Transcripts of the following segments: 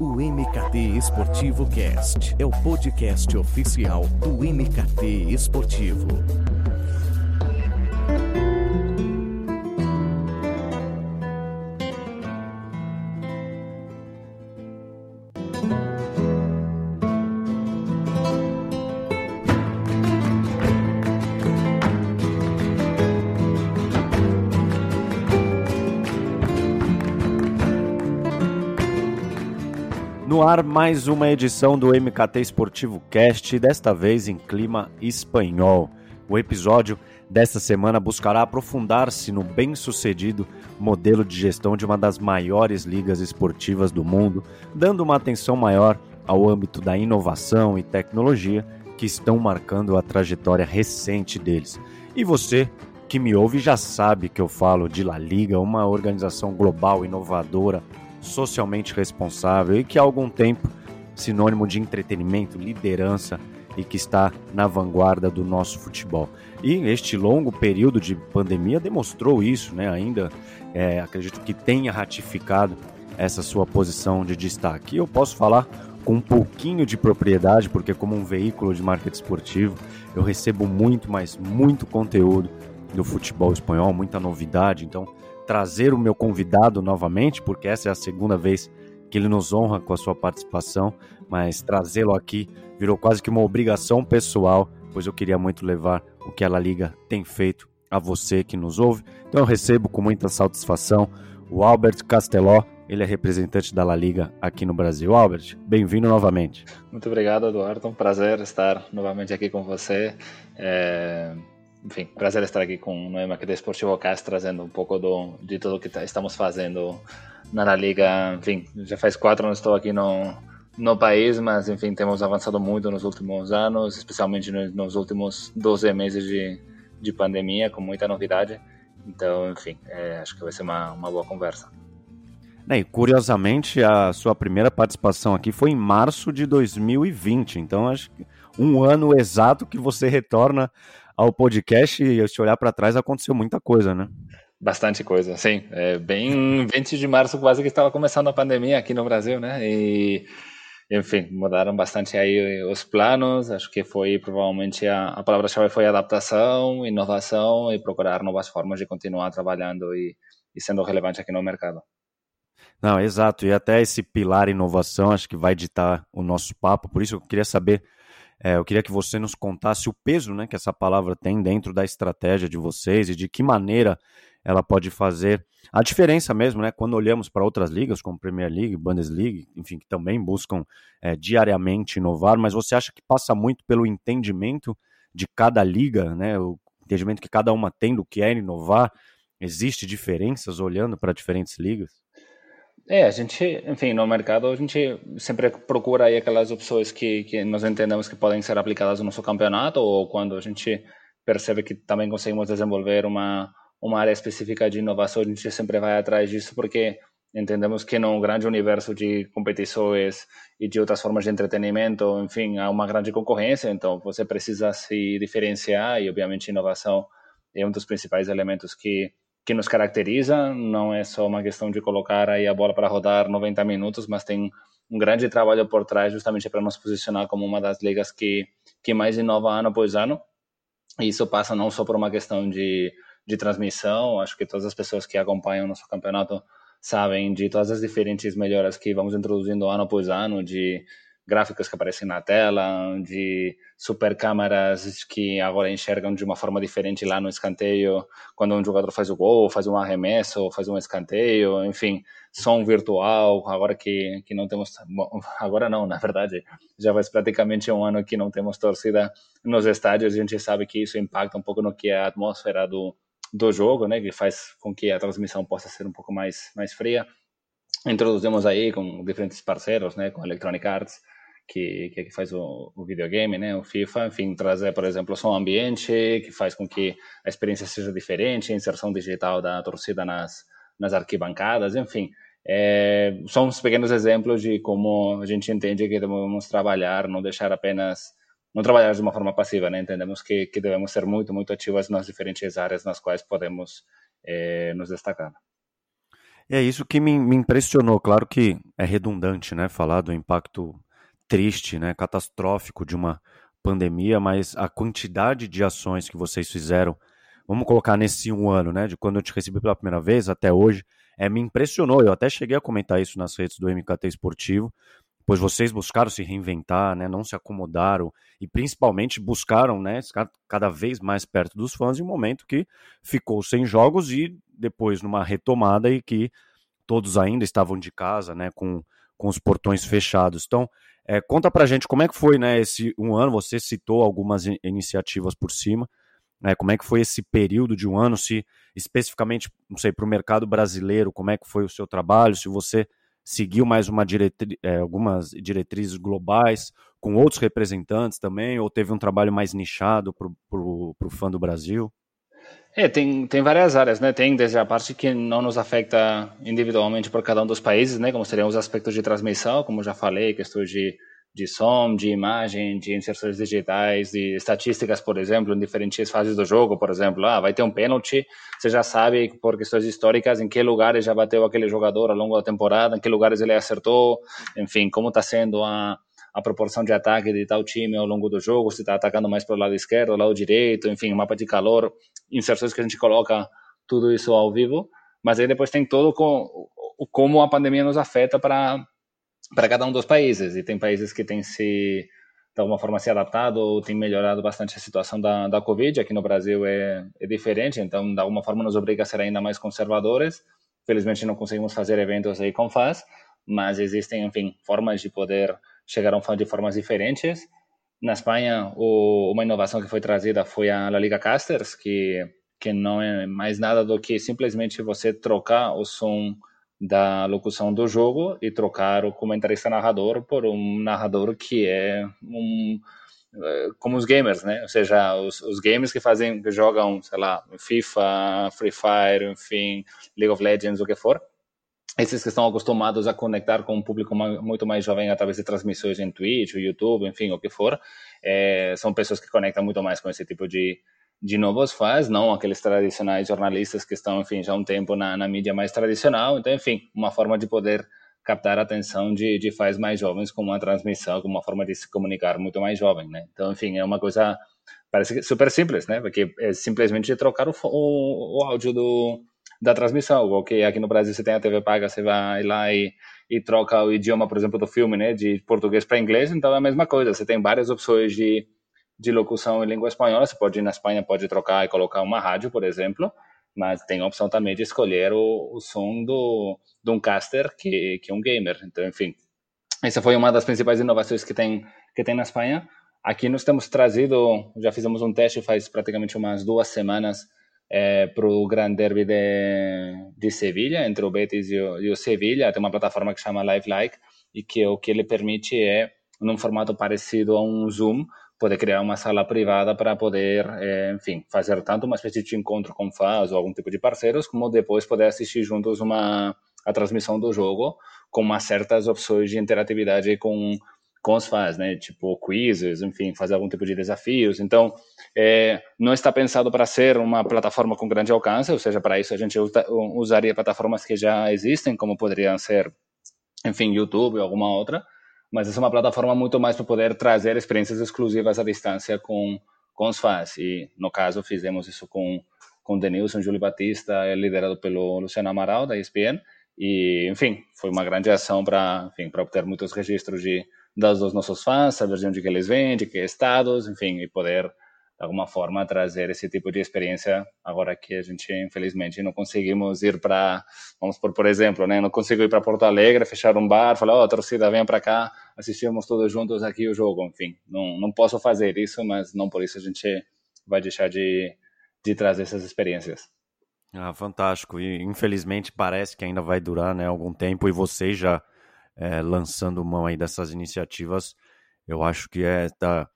O MKT Esportivo Cast é o podcast oficial do MKT Esportivo. Ar, mais uma edição do MKT Esportivo Cast, desta vez em clima espanhol. O episódio desta semana buscará aprofundar-se no bem-sucedido modelo de gestão de uma das maiores ligas esportivas do mundo, dando uma atenção maior ao âmbito da inovação e tecnologia que estão marcando a trajetória recente deles. E você que me ouve já sabe que eu falo de La Liga, uma organização global inovadora socialmente responsável e que há algum tempo sinônimo de entretenimento, liderança e que está na vanguarda do nosso futebol. E este longo período de pandemia demonstrou isso, né? Ainda é, acredito que tenha ratificado essa sua posição de destaque. E eu posso falar com um pouquinho de propriedade, porque como um veículo de marketing esportivo, eu recebo muito, mas muito conteúdo do futebol espanhol, muita novidade. Então, trazer o meu convidado novamente, porque essa é a segunda vez que ele nos honra com a sua participação, mas trazê-lo aqui virou quase que uma obrigação pessoal, pois eu queria muito levar o que a La Liga tem feito a você que nos ouve. Então eu recebo com muita satisfação o Albert Casteló, ele é representante da La Liga aqui no Brasil. Albert, bem-vindo novamente. Muito obrigado, Eduardo. Um prazer estar novamente aqui com você. É enfim, prazer estar aqui com o Marketing Esportivo Cast, trazendo um pouco do, de tudo que estamos fazendo na Liga. Enfim, já faz quatro anos estou aqui no, no país, mas enfim, temos avançado muito nos últimos anos, especialmente nos últimos 12 meses de, de pandemia, com muita novidade. Então, enfim, é, acho que vai ser uma, uma boa conversa. E, curiosamente, a sua primeira participação aqui foi em março de 2020, então acho que um ano exato que você retorna ao podcast e se olhar para trás aconteceu muita coisa, né? Bastante coisa, sim. É, bem 20 de março quase que estava começando a pandemia aqui no Brasil, né? E enfim, mudaram bastante aí os planos. Acho que foi provavelmente a, a palavra-chave foi adaptação, inovação e procurar novas formas de continuar trabalhando e, e sendo relevante aqui no mercado. Não, exato. E até esse pilar inovação acho que vai ditar o nosso papo. Por isso eu queria saber é, eu queria que você nos contasse o peso né, que essa palavra tem dentro da estratégia de vocês e de que maneira ela pode fazer a diferença mesmo, né? Quando olhamos para outras ligas, como Premier League, Bundesliga, enfim, que também buscam é, diariamente inovar, mas você acha que passa muito pelo entendimento de cada liga, né? O entendimento que cada uma tem do que é inovar? Existe diferenças olhando para diferentes ligas? É, a gente, enfim, no mercado a gente sempre procura aí aquelas opções que, que nós entendemos que podem ser aplicadas no nosso campeonato ou quando a gente percebe que também conseguimos desenvolver uma, uma área específica de inovação, a gente sempre vai atrás disso porque entendemos que no grande universo de competições e de outras formas de entretenimento, enfim, há uma grande concorrência, então você precisa se diferenciar e, obviamente, inovação é um dos principais elementos que que nos caracteriza. Não é só uma questão de colocar aí a bola para rodar 90 minutos, mas tem um grande trabalho por trás justamente para nos posicionar como uma das ligas que, que mais inova ano após ano. E isso passa não só por uma questão de, de transmissão, acho que todas as pessoas que acompanham o nosso campeonato sabem de todas as diferentes melhoras que vamos introduzindo ano após ano, de gráficos que aparecem na tela, de super câmeras que agora enxergam de uma forma diferente lá no escanteio, quando um jogador faz o gol, faz um arremesso, faz um escanteio, enfim, som virtual, agora que, que não temos, bom, agora não, na verdade, já faz praticamente um ano que não temos torcida nos estádios, a gente sabe que isso impacta um pouco no que é a atmosfera do, do jogo, né, que faz com que a transmissão possa ser um pouco mais, mais fria. Introduzimos aí com diferentes parceiros, né, com Electronic Arts, que, que faz o, o, videogame, né, o FIFA, enfim, trazer, por exemplo, som ambiente, que faz com que a experiência seja diferente, a inserção digital da torcida nas, nas arquibancadas, enfim, é, são uns pequenos exemplos de como a gente entende que devemos trabalhar, não deixar apenas, não trabalhar de uma forma passiva, né, entendemos que, que devemos ser muito, muito ativas nas diferentes áreas nas quais podemos é, nos destacar. É isso que me, me impressionou. Claro que é redundante, né, falar do impacto triste, né, catastrófico de uma pandemia, mas a quantidade de ações que vocês fizeram, vamos colocar nesse um ano, né, de quando eu te recebi pela primeira vez até hoje, é, me impressionou. Eu até cheguei a comentar isso nas redes do MKT Esportivo, pois vocês buscaram se reinventar, né, não se acomodaram e principalmente buscaram né, ficar cada vez mais perto dos fãs em um momento que ficou sem jogos e depois numa retomada e que todos ainda estavam de casa, né, com, com os portões fechados. Então, é, conta pra gente como é que foi né, esse um ano, você citou algumas iniciativas por cima, né, como é que foi esse período de um ano, se especificamente, não sei, para o mercado brasileiro, como é que foi o seu trabalho, se você seguiu mais uma diretri é, algumas diretrizes globais com outros representantes também, ou teve um trabalho mais nichado para o fã do Brasil? É, tem, tem várias áreas, né? Tem desde a parte que não nos afeta individualmente por cada um dos países, né? Como seriam os aspectos de transmissão, como já falei, questões de de som, de imagem, de inserções digitais, de estatísticas, por exemplo, em diferentes fases do jogo, por exemplo, ah, vai ter um pênalti, você já sabe por questões históricas em que lugares já bateu aquele jogador ao longo da temporada, em que lugares ele acertou, enfim, como está sendo a, a proporção de ataque de tal time ao longo do jogo, se está atacando mais pelo lado esquerdo, lado direito, enfim, mapa de calor, inserções que a gente coloca tudo isso ao vivo, mas aí depois tem todo com, como a pandemia nos afeta para para cada um dos países. E tem países que têm se, de alguma forma, se adaptado ou têm melhorado bastante a situação da, da Covid. Aqui no Brasil é, é diferente, então, de alguma forma, nos obriga a ser ainda mais conservadores. Felizmente, não conseguimos fazer eventos aí com fãs, mas existem, enfim, formas de poder chegar a fã de formas diferentes. Na Espanha, o, uma inovação que foi trazida foi a La Liga Casters, que, que não é mais nada do que simplesmente você trocar o som da locução do jogo e trocar o comentarista narrador por um narrador que é um eh, como os gamers, né? Ou seja, os, os gamers que fazem, que jogam, sei lá, FIFA, Free Fire, enfim, League of Legends, o que for. Esses que estão acostumados a conectar com um público muito mais jovem através de transmissões em Twitch, YouTube, enfim, o que for, é, são pessoas que conectam muito mais com esse tipo de, de novos fãs, não aqueles tradicionais jornalistas que estão, enfim, já há um tempo na, na mídia mais tradicional. Então, enfim, uma forma de poder captar a atenção de, de fãs mais jovens com uma transmissão, com uma forma de se comunicar muito mais jovem, né? Então, enfim, é uma coisa parece super simples, né? Porque é simplesmente trocar o, o, o áudio do, da transmissão. Que aqui no Brasil você tem a TV paga, você vai lá e, e troca o idioma, por exemplo, do filme, né? De português para inglês, então é a mesma coisa. Você tem várias opções de de locução em língua espanhola. Você pode ir na Espanha, pode trocar e colocar uma rádio, por exemplo, mas tem a opção também de escolher o, o som do, de um caster que, que um gamer. Então, enfim, essa foi uma das principais inovações que tem, que tem na Espanha. Aqui nós temos trazido, já fizemos um teste faz praticamente umas duas semanas é, para o Gran Derby de, de Sevilha, entre o Betis e o, e o Sevilha. Tem uma plataforma que chama Live Like e que o que ele permite é, num formato parecido a um Zoom, poder criar uma sala privada para poder, é, enfim, fazer tanto uma espécie de encontro com fãs ou algum tipo de parceiros, como depois poder assistir juntos uma a transmissão do jogo com certas opções de interatividade com com os fãs, né? Tipo quizzes, enfim, fazer algum tipo de desafios. Então, é, não está pensado para ser uma plataforma com grande alcance, ou seja, para isso a gente usaria plataformas que já existem, como poderiam ser, enfim, YouTube ou alguma outra mas essa é uma plataforma muito mais para poder trazer experiências exclusivas à distância com, com os fãs. E, no caso, fizemos isso com, com Denilson, Júlio Batista, liderado pelo Luciano Amaral, da ESPN. E, enfim, foi uma grande ação para obter muitos registros de, das dos nossos fãs, saber de onde que eles vêm, de que estados, enfim, e poder de alguma forma trazer esse tipo de experiência agora que a gente infelizmente não conseguimos ir para vamos por por exemplo né não consigo ir para Porto Alegre fechar um bar falar ó oh, torcida vem para cá assistimos todos juntos aqui o jogo enfim não não posso fazer isso mas não por isso a gente vai deixar de de trazer essas experiências. Ah fantástico. E infelizmente parece que ainda vai durar né algum tempo e vocês já é, lançando mão aí dessas iniciativas eu acho que é tá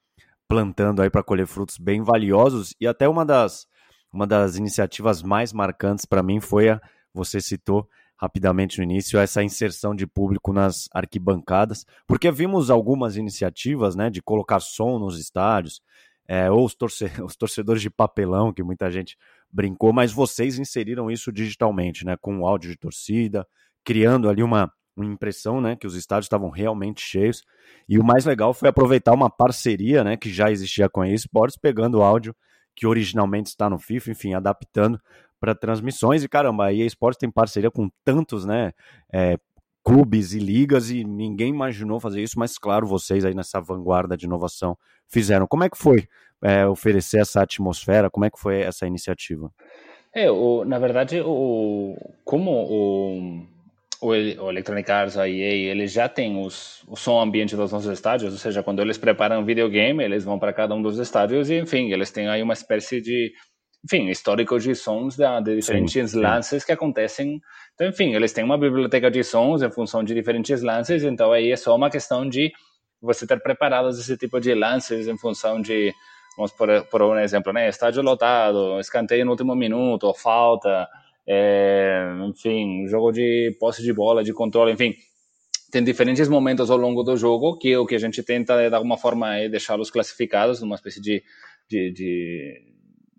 plantando aí para colher frutos bem valiosos e até uma das uma das iniciativas mais marcantes para mim foi a você citou rapidamente no início essa inserção de público nas arquibancadas, porque vimos algumas iniciativas, né, de colocar som nos estádios, é, ou os, torce os torcedores de papelão, que muita gente brincou, mas vocês inseriram isso digitalmente, né? Com áudio de torcida, criando ali uma, uma impressão, né? Que os estádios estavam realmente cheios. E o mais legal foi aproveitar uma parceria, né? Que já existia com a eSports, pegando o áudio que originalmente está no FIFA, enfim, adaptando para transmissões. E caramba, a EA Sports tem parceria com tantos, né? É, clubes e ligas e ninguém imaginou fazer isso, mas claro, vocês aí nessa vanguarda de inovação fizeram. Como é que foi é, oferecer essa atmosfera? Como é que foi essa iniciativa? É, o, na verdade, o, como o, o, Electronic Arts, a EA, eles já têm os, o som ambiente dos nossos estádios, ou seja, quando eles preparam um videogame, eles vão para cada um dos estádios e, enfim, eles têm aí uma espécie de, enfim, histórico de sons da, de diferentes sim, lances sim. que acontecem. Então, enfim, eles têm uma biblioteca de sons em função de diferentes lances, então aí é só uma questão de você ter preparados esse tipo de lances em função de vamos por, por um exemplo, né? Estádio lotado, escanteio no último minuto, falta, é, enfim, jogo de posse de bola, de controle, enfim. Tem diferentes momentos ao longo do jogo que o que a gente tenta, de alguma forma, é deixá-los classificados numa espécie de, de, de,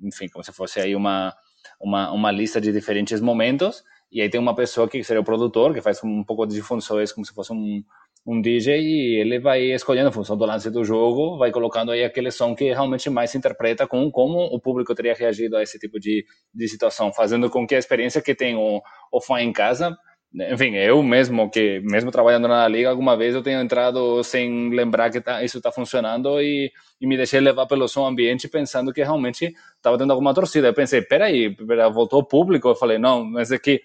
enfim, como se fosse aí uma, uma, uma lista de diferentes momentos. E aí tem uma pessoa que seria o produtor, que faz um pouco de funções como se fosse um, um DJ e ele vai escolhendo em função do lance do jogo, vai colocando aí aquele som que realmente mais se interpreta com como o público teria reagido a esse tipo de, de situação, fazendo com que a experiência que tem o, o fã em casa, enfim, eu mesmo que mesmo trabalhando na liga, alguma vez eu tenho entrado sem lembrar que tá, isso está funcionando e, e, me deixei levar pelo som ambiente pensando que realmente estava tendo alguma torcida. Eu pensei, peraí, voltou o público? Eu falei, não, mas é que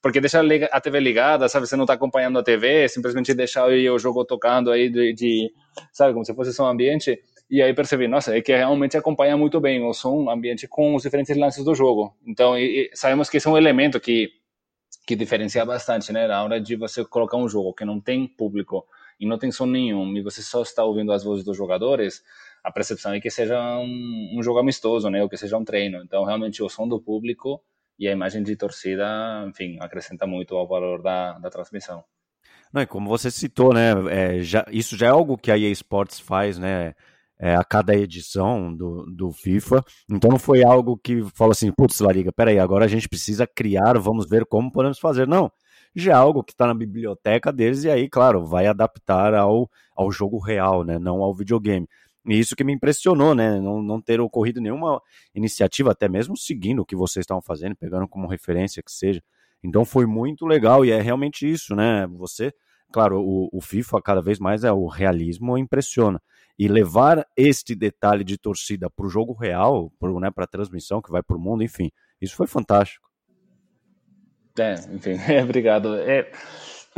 porque deixar a TV ligada, sabe? Você não está acompanhando a TV, simplesmente deixar o jogo tocando aí de, de, sabe, como se fosse só um ambiente. E aí percebi, nossa, é que realmente acompanha muito bem o som ambiente com os diferentes lances do jogo. Então, e, e sabemos que esse é um elemento que que diferencia bastante, né? Na hora de você colocar um jogo que não tem público e não tem som nenhum e você só está ouvindo as vozes dos jogadores, a percepção é que seja um, um jogo amistoso, né? Ou que seja um treino. Então, realmente, o som do público e a imagem de torcida, enfim, acrescenta muito ao valor da, da transmissão. Não, e como você citou, né, é, já, isso já é algo que a EA Sports faz, né, é, a cada edição do, do FIFA, então não foi algo que falou assim, putz, Lariga, peraí, agora a gente precisa criar, vamos ver como podemos fazer, não, já é algo que está na biblioteca deles e aí, claro, vai adaptar ao, ao jogo real, né, não ao videogame. E isso que me impressionou, né? Não, não ter ocorrido nenhuma iniciativa, até mesmo seguindo o que vocês estavam fazendo, pegando como referência que seja. Então foi muito legal e é realmente isso, né? Você, claro, o, o FIFA cada vez mais é o realismo impressiona. E levar este detalhe de torcida para o jogo real, para né, a transmissão que vai para o mundo, enfim, isso foi fantástico. É, enfim, é, obrigado.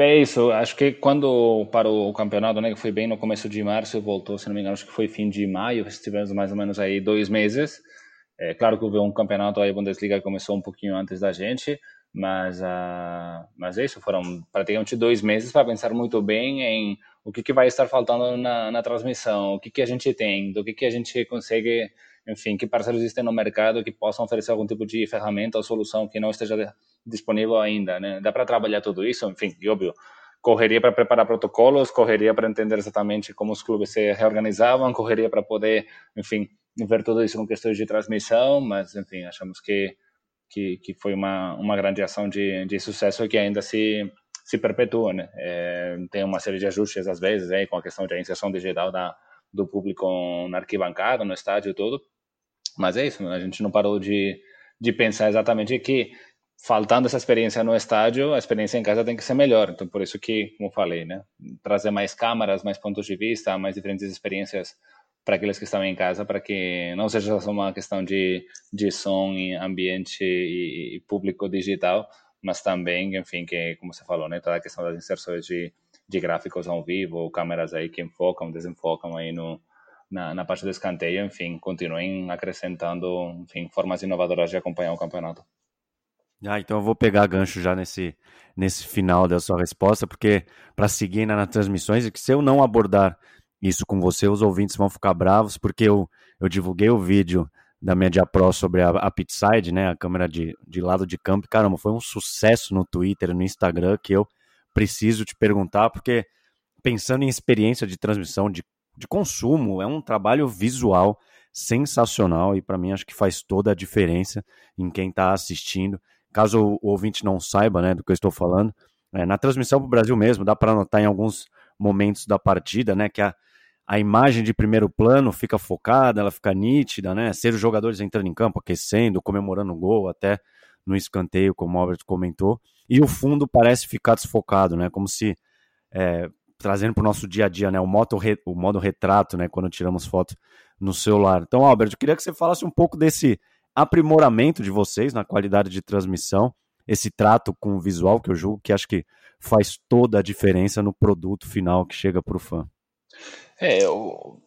É isso, acho que quando parou o campeonato, né, que foi bem no começo de março, voltou, se não me engano, acho que foi fim de maio, estivemos mais ou menos aí dois meses. É claro que houve um campeonato aí, a Bundesliga começou um pouquinho antes da gente, mas, uh, mas é isso, foram praticamente dois meses para pensar muito bem em o que, que vai estar faltando na, na transmissão, o que, que a gente tem, do que, que a gente consegue, enfim, que parceiros existem no mercado que possam oferecer algum tipo de ferramenta ou solução que não esteja disponível ainda, né? Dá para trabalhar tudo isso, enfim, e óbvio, correria para preparar protocolos, correria para entender exatamente como os clubes se reorganizavam, correria para poder, enfim, ver tudo isso com questões de transmissão, mas, enfim, achamos que que, que foi uma, uma grande ação de, de sucesso que ainda se, se perpetua, né? É, tem uma série de ajustes, às vezes, aí, com a questão da inserção digital da, do público na arquibancada, no estádio tudo, mas é isso, a gente não parou de, de pensar exatamente que faltando essa experiência no estádio, a experiência em casa tem que ser melhor. Então, por isso que, como falei, né, trazer mais câmaras, mais pontos de vista, mais diferentes experiências para aqueles que estão em casa, para que não seja só uma questão de, de som, e ambiente e, e, público digital, mas também, enfim, que, como você falou, né, toda a questão das inserções de, de gráficos ao vivo, câmeras aí que enfocam, desenfocam aí no, na, na parte do escanteio, enfim, continuem acrescentando, enfim, formas inovadoras de acompanhar o campeonato. Ah, então eu vou pegar gancho já nesse, nesse final da sua resposta, porque para seguir nas transmissões, e que se eu não abordar isso com você, os ouvintes vão ficar bravos, porque eu, eu divulguei o vídeo da Media Pro sobre a, a Pitside, né, a câmera de, de lado de campo, caramba, foi um sucesso no Twitter, no Instagram, que eu preciso te perguntar, porque pensando em experiência de transmissão, de, de consumo, é um trabalho visual sensacional e para mim acho que faz toda a diferença em quem está assistindo. Caso o ouvinte não saiba né, do que eu estou falando, é, na transmissão para o Brasil mesmo, dá para anotar em alguns momentos da partida, né, que a, a imagem de primeiro plano fica focada, ela fica nítida, né, ser os jogadores entrando em campo, aquecendo, comemorando o gol, até no escanteio, como o Albert comentou, e o fundo parece ficar desfocado, né, como se, é, trazendo para o nosso dia a dia, né, o, modo re, o modo retrato, né, quando tiramos foto no celular. Então, Albert, eu queria que você falasse um pouco desse aprimoramento de vocês na qualidade de transmissão, esse trato com o visual que eu julgo que acho que faz toda a diferença no produto final que chega para o fã. É,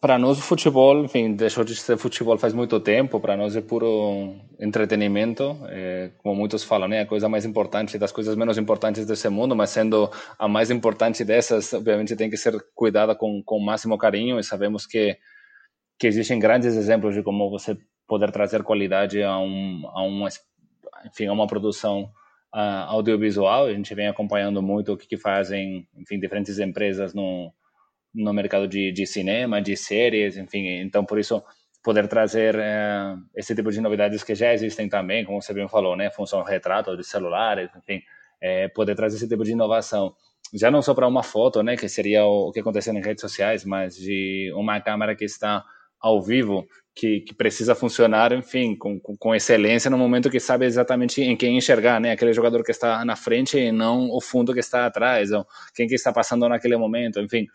para nós o futebol, enfim, deixou de ser futebol faz muito tempo, para nós é puro entretenimento, é, como muitos falam, né, a coisa mais importante das coisas menos importantes desse mundo, mas sendo a mais importante dessas, obviamente tem que ser cuidada com, com o máximo carinho e sabemos que, que existem grandes exemplos de como você poder trazer qualidade a, um, a, uma, enfim, a uma produção uh, audiovisual. A gente vem acompanhando muito o que, que fazem, enfim, diferentes empresas no, no mercado de, de cinema, de séries, enfim. Então, por isso, poder trazer uh, esse tipo de novidades que já existem também, como você bem falou, né? Função retrato de celulares, enfim. É, poder trazer esse tipo de inovação já não só para uma foto, né, que seria o que acontece nas redes sociais, mas de uma câmera que está ao vivo que, que, precisa funcionar, enfim, com, com, excelência no momento que sabe exatamente em quem enxergar, né? Aquele jogador que está na frente e não o fundo que está atrás, ou quem que está passando naquele momento, enfim,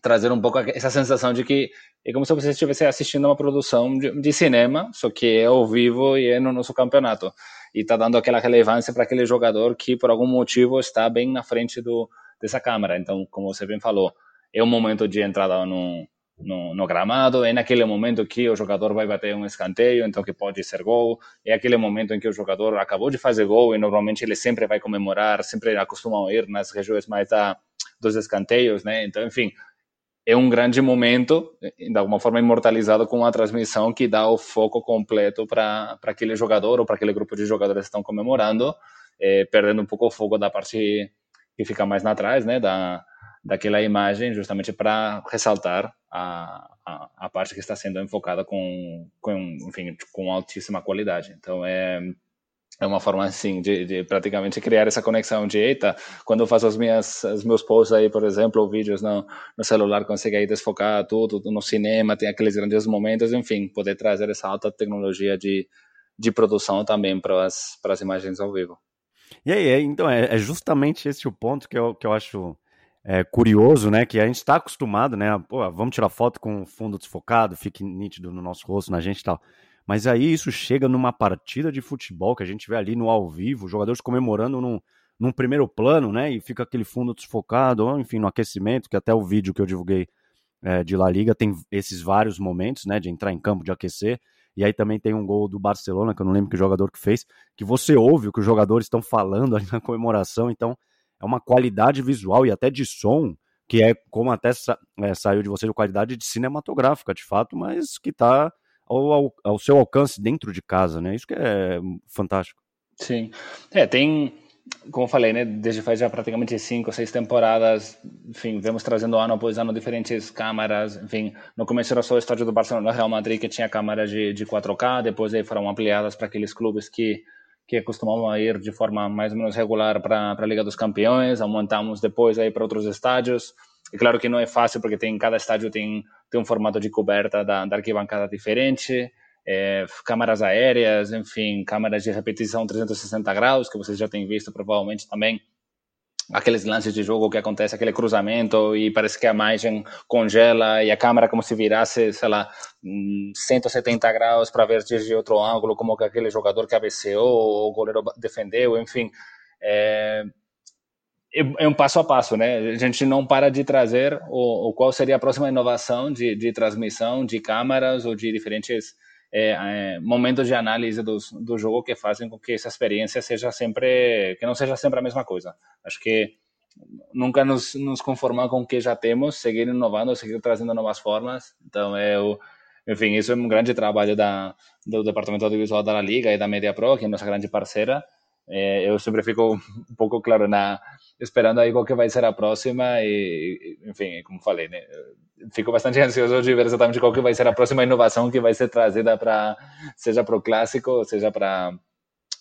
trazer um pouco essa sensação de que é como se você estivesse assistindo uma produção de, de cinema, só que é ao vivo e é no nosso campeonato. E está dando aquela relevância para aquele jogador que, por algum motivo, está bem na frente do, dessa câmera. Então, como você bem falou, é um momento de entrada no, no, no, gramado, é naquele momento que o jogador vai bater um escanteio, então que pode ser gol, é aquele momento em que o jogador acabou de fazer gol e normalmente ele sempre vai comemorar, sempre acostumam ir nas regiões mais da, dos escanteios, né? Então, enfim, é um grande momento, de alguma forma imortalizado com uma transmissão que dá o foco completo para aquele jogador ou para aquele grupo de jogadores que estão comemorando, é, perdendo um pouco o foco da parte que fica mais na trás, né? Da, daquela imagem, justamente para ressaltar a, a, a, parte que está sendo enfocada com, com, enfim, com altíssima qualidade. Então, é, é uma forma, assim, de, de praticamente criar essa conexão de, eita, quando eu faço as minhas, os meus posts aí, por exemplo, ou vídeos no, no celular, consegue aí desfocar tudo, no cinema, tem aqueles grandes momentos, enfim, poder trazer essa alta tecnologia de, de produção também para as, para as imagens ao vivo. E aí, é, então, é, é justamente esse o ponto que eu, que eu acho é, curioso, né? Que a gente está acostumado, né? Pô, vamos tirar foto com o fundo desfocado, fique nítido no nosso rosto, na gente e tal. Mas aí isso chega numa partida de futebol que a gente vê ali no ao vivo, jogadores comemorando num, num primeiro plano, né? E fica aquele fundo desfocado, ou enfim, no aquecimento, que até o vídeo que eu divulguei é, de La Liga tem esses vários momentos, né? De entrar em campo, de aquecer. E aí também tem um gol do Barcelona, que eu não lembro que jogador que fez, que você ouve o que os jogadores estão falando ali na comemoração. Então, é uma qualidade visual e até de som, que é como até sa é, saiu de você, de qualidade de cinematográfica, de fato, mas que está ao, ao, ao, seu alcance dentro de casa, né? Isso que é fantástico. Sim. É, tem, como eu falei, né, desde faz já praticamente cinco, seis temporadas, enfim, vemos trazendo ano após ano diferentes câmeras, enfim, no começo era só o estádio do Barcelona, Real Madrid, que tinha câmeras de, de 4K, depois aí foram ampliadas para aqueles clubes que que costumavam ir de forma mais ou menos regular para a Liga dos Campeões, aumentamos depois aí para outros estádios. E claro que não é fácil porque tem cada estádio tem tem um formato de coberta da, da arquibancada diferente, é, câmeras aéreas, enfim, câmeras de repetição 360 graus que vocês já têm visto provavelmente também aqueles lances de jogo que acontece aquele cruzamento e parece que a imagem congela e a câmera como se virasse, sei lá, 170 graus para ver desde outro ângulo, como que aquele jogador cabeceou ou o goleiro defendeu, enfim. É, é, é um passo a passo, né? A gente não para de trazer o, o qual seria a próxima inovação de, de transmissão de câmeras ou de diferentes é, é, momentos de análise do, do jogo que fazem com que essa experiência seja sempre, que não seja sempre a mesma coisa. Acho que nunca nos, nos conformar com o que já temos, seguir inovando, seguir trazendo novas formas. Então, é o, enfim, isso é um grande trabalho da, do Departamento Audiovisual da Liga e da Media Pro, que é nossa grande parceira. É, eu sempre fico um pouco, claro, na, esperando aí qual que vai ser a próxima e, enfim, como falei, né? fico bastante ansioso de ver exatamente qual que vai ser a próxima inovação que vai ser trazida para, seja para o clássico, seja para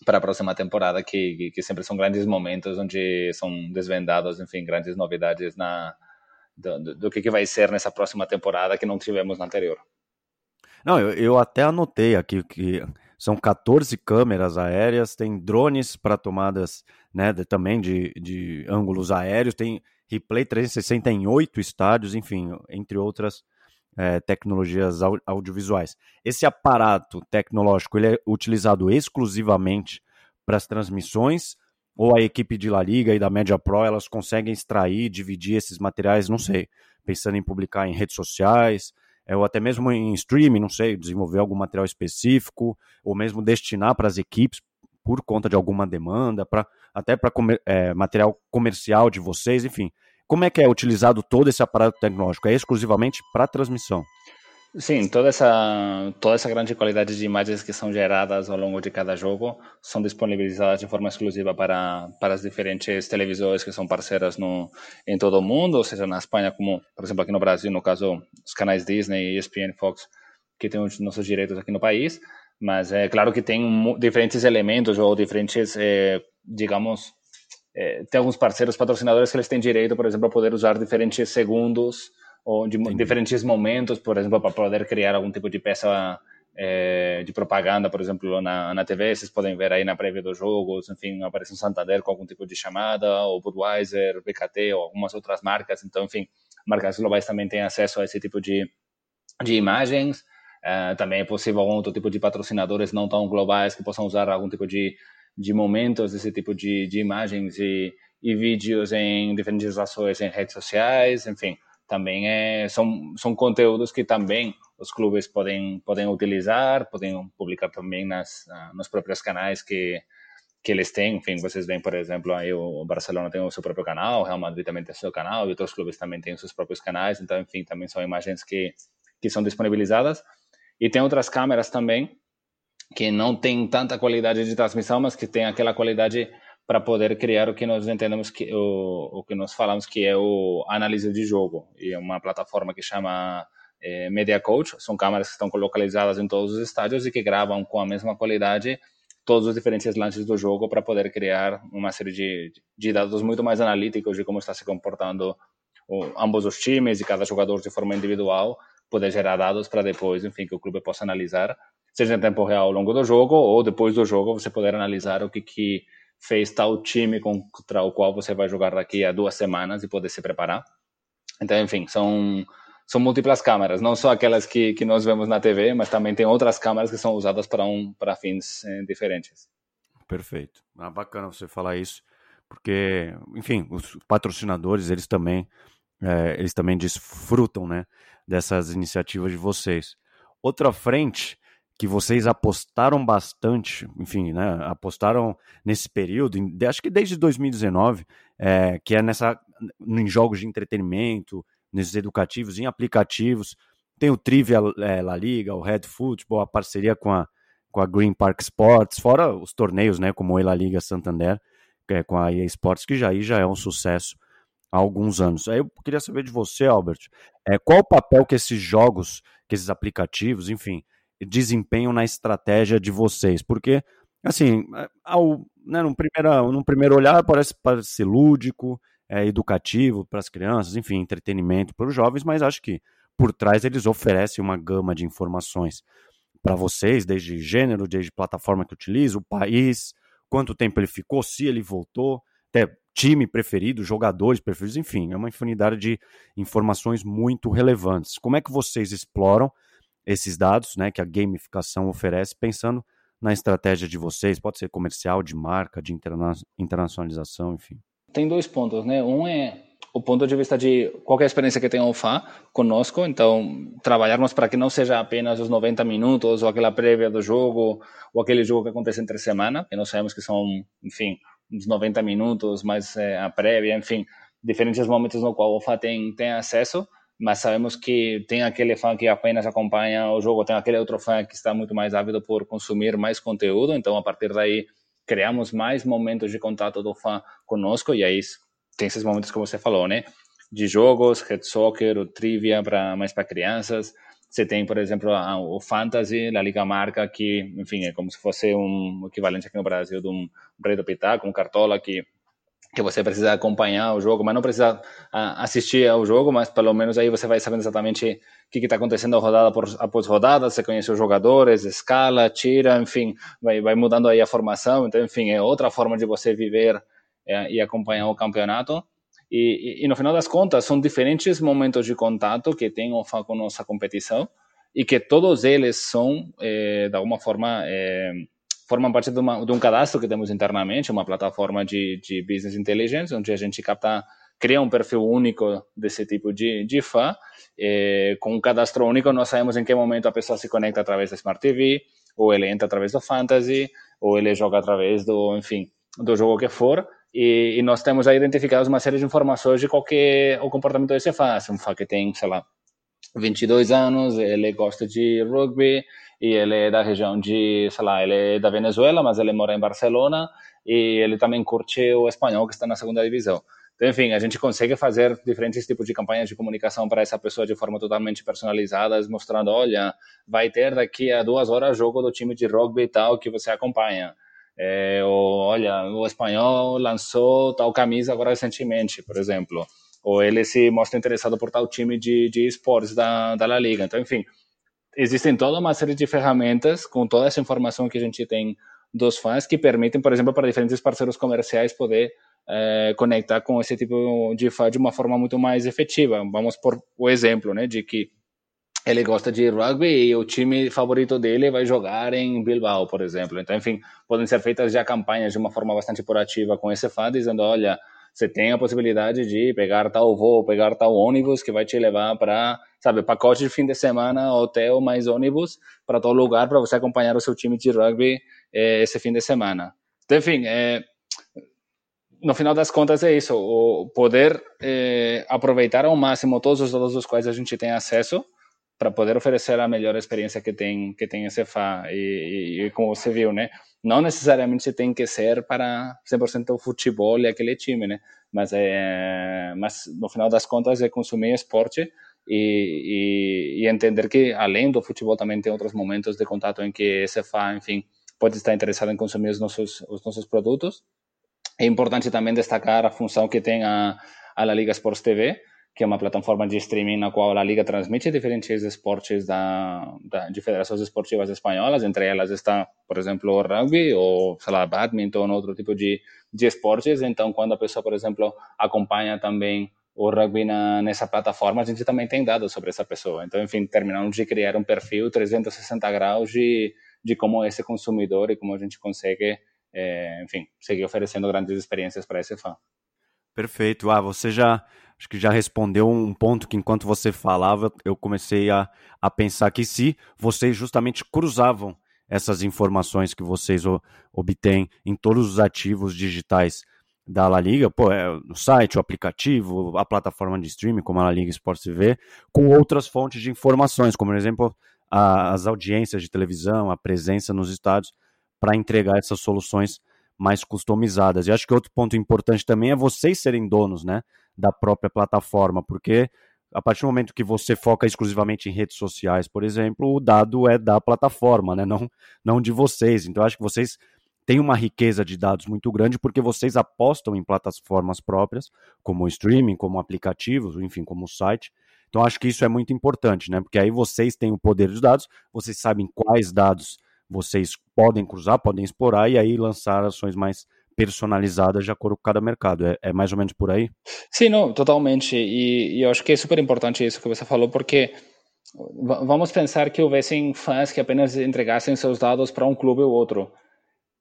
para a próxima temporada, que, que sempre são grandes momentos onde são desvendados, enfim, grandes novidades na do, do que, que vai ser nessa próxima temporada que não tivemos na anterior. Não, eu, eu até anotei aqui que são 14 câmeras aéreas, tem drones para tomadas né, de, também de, de ângulos aéreos, tem replay 360 em oito estádios, enfim, entre outras é, tecnologias audiovisuais. Esse aparato tecnológico ele é utilizado exclusivamente para as transmissões ou a equipe de La Liga e da Media Pro elas conseguem extrair, dividir esses materiais, não sei, pensando em publicar em redes sociais, ou até mesmo em streaming, não sei, desenvolver algum material específico, ou mesmo destinar para as equipes por conta de alguma demanda, para até para comer, é, material comercial de vocês, enfim. Como é que é utilizado todo esse aparato tecnológico? É exclusivamente para transmissão? Sim, toda essa, toda essa grande qualidade de imagens que são geradas ao longo de cada jogo são disponibilizadas de forma exclusiva para, para as diferentes televisões que são parceiras no, em todo o mundo, ou seja, na Espanha, como, por exemplo, aqui no Brasil, no caso, os canais Disney, ESPN, Fox, que têm os nossos direitos aqui no país, mas é claro que tem diferentes elementos ou diferentes, é, digamos, é, tem alguns parceiros patrocinadores que eles têm direito, por exemplo, a poder usar diferentes segundos ou de Entendi. diferentes momentos, por exemplo, para poder criar algum tipo de peça é, de propaganda, por exemplo, na, na TV, vocês podem ver aí na prévia dos jogos, enfim, aparece um Santander com algum tipo de chamada, ou Budweiser, BKT, ou algumas outras marcas, então, enfim, marcas globais também têm acesso a esse tipo de, de imagens, é, também é possível algum outro tipo de patrocinadores não tão globais que possam usar algum tipo de, de momentos, esse tipo de, de imagens e, e vídeos em diferentes ações em redes sociais, enfim, também é, são, são conteúdos que também os clubes podem, podem utilizar, podem publicar também nas, nos próprios canais que, que eles têm. Enfim, vocês veem, por exemplo, aí o Barcelona tem o seu próprio canal, o Real Madrid também tem o seu canal, e outros clubes também têm os seus próprios canais. Então, enfim, também são imagens que, que são disponibilizadas. E tem outras câmeras também que não tem tanta qualidade de transmissão, mas que tem aquela qualidade para poder criar o que nós entendemos que o, o que nós falamos que é o análise de jogo. E é uma plataforma que chama é, Media Coach. São câmeras que estão localizadas em todos os estádios e que gravam com a mesma qualidade todos os diferentes lances do jogo para poder criar uma série de, de dados muito mais analíticos de como está se comportando o, ambos os times e cada jogador de forma individual poder gerar dados para depois enfim que o clube possa analisar seja em tempo real ao longo do jogo ou depois do jogo você poder analisar o que que fez tal time contra o qual você vai jogar daqui a duas semanas e poder se preparar. Então, enfim, são são múltiplas câmeras, não só aquelas que, que nós vemos na TV, mas também tem outras câmeras que são usadas para um para fins eh, diferentes. Perfeito. Ah, bacana você falar isso, porque, enfim, os patrocinadores, eles também é, eles também desfrutam, né, dessas iniciativas de vocês. Outra frente que vocês apostaram bastante, enfim, né, apostaram nesse período, acho que desde 2019, é, que é nessa, em jogos de entretenimento, nesses educativos, em aplicativos, tem o Trivia é, La Liga, o Red Football, a parceria com a, com a Green Park Sports, fora os torneios, né, como o La Liga Santander, é, com a EA Sports, que já, aí já é um sucesso há alguns anos. Aí eu queria saber de você, Albert, é, qual o papel que esses jogos, que esses aplicativos, enfim, desempenham na estratégia de vocês? Porque, assim, é, ao, né, num, primeiro, num primeiro olhar parece, parece lúdico, é, educativo para as crianças, enfim, entretenimento para os jovens, mas acho que por trás eles oferecem uma gama de informações para vocês, desde gênero, desde plataforma que utiliza, o país, quanto tempo ele ficou, se ele voltou, até time preferido, jogadores preferidos, enfim, é uma infinidade de informações muito relevantes. Como é que vocês exploram esses dados né, que a gamificação oferece, pensando na estratégia de vocês, pode ser comercial, de marca, de interna internacionalização, enfim. Tem dois pontos, né? Um é o ponto de vista de qualquer é experiência que tenha o FA conosco, então trabalharmos para que não seja apenas os 90 minutos ou aquela prévia do jogo ou aquele jogo que acontece entre semana, que nós sabemos que são, enfim, uns 90 minutos, mais é, a prévia, enfim, diferentes momentos no qual o FA tem, tem acesso, mas sabemos que tem aquele fã que apenas acompanha o jogo, tem aquele outro fã que está muito mais ávido por consumir mais conteúdo, então a partir daí criamos mais momentos de contato do fã conosco e aí tem esses momentos que você falou, né? de jogos, Head Soccer, o Trivia para mais para crianças. Você tem, por exemplo, a, o Fantasy, a Liga Marca, que, enfim, é como se fosse um equivalente aqui no Brasil de um, Rei do Pitaco, um Cartola, que que você precisa acompanhar o jogo, mas não precisa assistir ao jogo, mas pelo menos aí você vai sabendo exatamente o que está acontecendo rodada por, após rodada, você conhece os jogadores, escala, tira, enfim, vai, vai mudando aí a formação, então, enfim, é outra forma de você viver é, e acompanhar o campeonato. E, e, e, no final das contas, são diferentes momentos de contato que tem com nossa competição e que todos eles são, é, de alguma forma, é, formam parte de, uma, de, um cadastro que temos internamente, uma plataforma de, de business intelligence, onde a gente capta, cria um perfil único desse tipo de, de fã. É, com um cadastro único, nós sabemos em que momento a pessoa se conecta através da Smart TV, ou ele entra através do Fantasy, ou ele joga através do, enfim, do jogo que for. E, e nós temos aí identificados uma série de informações de qualquer o comportamento desse fã. Um fã que tem, sei lá, 22 anos, ele gosta de rugby, e ele é da região de, sei lá, ele é da Venezuela, mas ele mora em Barcelona e ele também curte o espanhol que está na segunda divisão. Então, enfim, a gente consegue fazer diferentes tipos de campanhas de comunicação para essa pessoa de forma totalmente personalizadas, mostrando, olha, vai ter daqui a duas horas jogo do time de rugby e tal que você acompanha. É, ou, olha, o espanhol lançou tal camisa agora recentemente, por exemplo. Ou ele se mostra interessado por tal time de, de esportes da, da La Liga. Então, enfim, existem toda uma série de ferramentas com toda essa informação que a gente tem dos fãs que permitem, por exemplo, para diferentes parceiros comerciais poder é, conectar com esse tipo de fã de uma forma muito mais efetiva. Vamos por o exemplo, né, de que ele gosta de rugby e o time favorito dele vai jogar em Bilbao, por exemplo. Então, enfim, podem ser feitas já campanhas de uma forma bastante proativa com esse fã, dizendo, olha, você tem a possibilidade de pegar tal voo, pegar tal ônibus que vai te levar para, sabe, pacote de fim de semana, hotel mais ônibus para todo lugar para você acompanhar o seu time de rugby é, esse fim de semana. Então, enfim, é, no final das contas é isso, o poder é, aproveitar ao máximo todos os dados dos quais a gente tem acesso para poder oferecer a melhor experiência que tem que tem esse FA e, e, e, como você viu, né? Não necessariamente tem que ser para 100% o futebol e aquele time, né? Mas é, mas no final das contas é consumir esporte e, e, entender que além do futebol também tem outros momentos de contato em que esse FA, enfim, pode estar interessado em consumir os nossos os nossos produtos. É importante também destacar a função que tem a, a La Liga Sports TV, que é uma plataforma de streaming na qual a Liga transmite diferentes esportes da, da, de federações esportivas espanholas, entre elas está, por exemplo, o rugby ou, sei lá, badminton, outro tipo de, de esportes. Então, quando a pessoa, por exemplo, acompanha também o rugby na, nessa plataforma, a gente também tem dados sobre essa pessoa. Então, enfim, terminamos de criar um perfil 360 graus de, de como esse consumidor e como a gente consegue, é, enfim, seguir oferecendo grandes experiências para esse fã. Perfeito. Ah, você já acho que já respondeu um ponto que enquanto você falava, eu comecei a, a pensar que se vocês justamente cruzavam essas informações que vocês o, obtêm em todos os ativos digitais da La Liga, pô, é, o site, o aplicativo, a plataforma de streaming, como a La Liga Sports TV, com outras fontes de informações, como por exemplo a, as audiências de televisão, a presença nos estádios, para entregar essas soluções mais customizadas. E acho que outro ponto importante também é vocês serem donos, né, da própria plataforma, porque a partir do momento que você foca exclusivamente em redes sociais, por exemplo, o dado é da plataforma, né, não, não de vocês. Então acho que vocês têm uma riqueza de dados muito grande porque vocês apostam em plataformas próprias, como o streaming, como aplicativos, enfim, como o site. Então acho que isso é muito importante, né? Porque aí vocês têm o poder dos dados, vocês sabem quais dados vocês podem cruzar, podem explorar e aí lançar ações mais personalizadas de acordo com cada mercado. É, é mais ou menos por aí? Sim, não, totalmente. E, e, eu acho que é super importante isso que você falou, porque vamos pensar que houvessem fãs que apenas entregassem seus dados para um clube ou outro